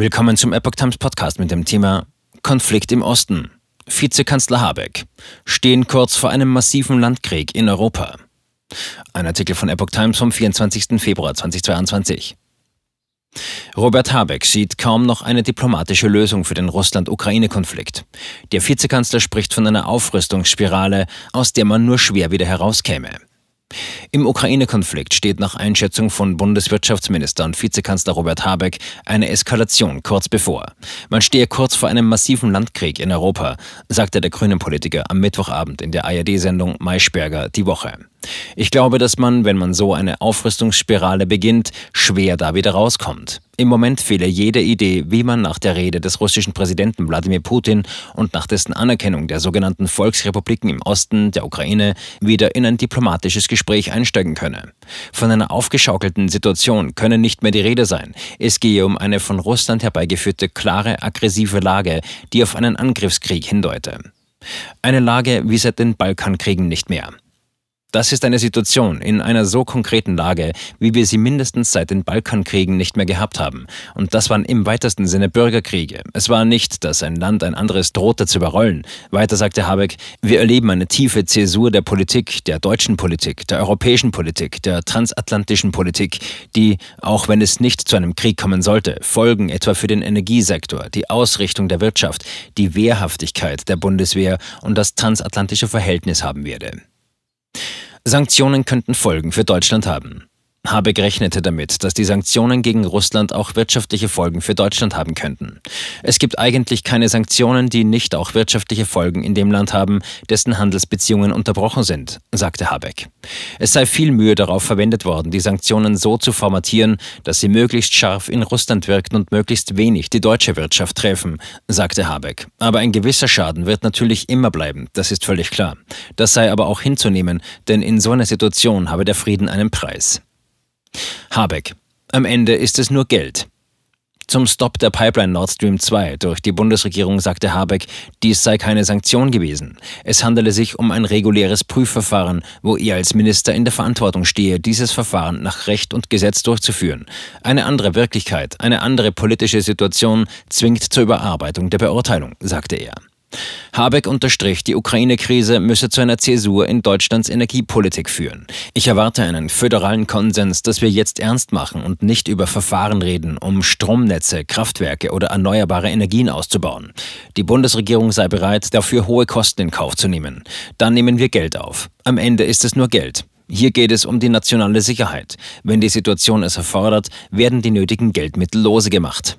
Willkommen zum Epoch Times Podcast mit dem Thema Konflikt im Osten. Vizekanzler Habeck stehen kurz vor einem massiven Landkrieg in Europa. Ein Artikel von Epoch Times vom 24. Februar 2022. Robert Habeck sieht kaum noch eine diplomatische Lösung für den Russland-Ukraine-Konflikt. Der Vizekanzler spricht von einer Aufrüstungsspirale, aus der man nur schwer wieder herauskäme. Im Ukraine-Konflikt steht nach Einschätzung von Bundeswirtschaftsminister und Vizekanzler Robert Habeck eine Eskalation kurz bevor. Man stehe kurz vor einem massiven Landkrieg in Europa, sagte der grünen Politiker am Mittwochabend in der ARD-Sendung Maischberger die Woche. Ich glaube, dass man, wenn man so eine Aufrüstungsspirale beginnt, schwer da wieder rauskommt. Im Moment fehle jede Idee, wie man nach der Rede des russischen Präsidenten Wladimir Putin und nach dessen Anerkennung der sogenannten Volksrepubliken im Osten der Ukraine wieder in ein diplomatisches Gespräch einsteigen könne. Von einer aufgeschaukelten Situation könne nicht mehr die Rede sein. Es gehe um eine von Russland herbeigeführte klare, aggressive Lage, die auf einen Angriffskrieg hindeute. Eine Lage wie seit den Balkankriegen nicht mehr. Das ist eine Situation in einer so konkreten Lage, wie wir sie mindestens seit den Balkankriegen nicht mehr gehabt haben. Und das waren im weitesten Sinne Bürgerkriege. Es war nicht, dass ein Land ein anderes drohte zu überrollen. Weiter sagte Habeck, wir erleben eine tiefe Zäsur der Politik, der deutschen Politik, der europäischen Politik, der transatlantischen Politik, die, auch wenn es nicht zu einem Krieg kommen sollte, Folgen etwa für den Energiesektor, die Ausrichtung der Wirtschaft, die Wehrhaftigkeit der Bundeswehr und das transatlantische Verhältnis haben werde. Sanktionen könnten Folgen für Deutschland haben. Habeck rechnete damit, dass die Sanktionen gegen Russland auch wirtschaftliche Folgen für Deutschland haben könnten. Es gibt eigentlich keine Sanktionen, die nicht auch wirtschaftliche Folgen in dem Land haben, dessen Handelsbeziehungen unterbrochen sind, sagte Habeck. Es sei viel Mühe darauf verwendet worden, die Sanktionen so zu formatieren, dass sie möglichst scharf in Russland wirkten und möglichst wenig die deutsche Wirtschaft treffen, sagte Habeck. Aber ein gewisser Schaden wird natürlich immer bleiben, das ist völlig klar. Das sei aber auch hinzunehmen, denn in so einer Situation habe der Frieden einen Preis. Habeck. Am Ende ist es nur Geld. Zum Stopp der Pipeline Nord Stream 2 durch die Bundesregierung sagte Habeck, dies sei keine Sanktion gewesen. Es handele sich um ein reguläres Prüfverfahren, wo er als Minister in der Verantwortung stehe, dieses Verfahren nach Recht und Gesetz durchzuführen. Eine andere Wirklichkeit, eine andere politische Situation zwingt zur Überarbeitung der Beurteilung, sagte er. Habeck unterstrich, die Ukraine-Krise müsse zu einer Zäsur in Deutschlands Energiepolitik führen. Ich erwarte einen föderalen Konsens, dass wir jetzt ernst machen und nicht über Verfahren reden, um Stromnetze, Kraftwerke oder erneuerbare Energien auszubauen. Die Bundesregierung sei bereit, dafür hohe Kosten in Kauf zu nehmen. Dann nehmen wir Geld auf. Am Ende ist es nur Geld. Hier geht es um die nationale Sicherheit. Wenn die Situation es erfordert, werden die nötigen Geldmittel lose gemacht.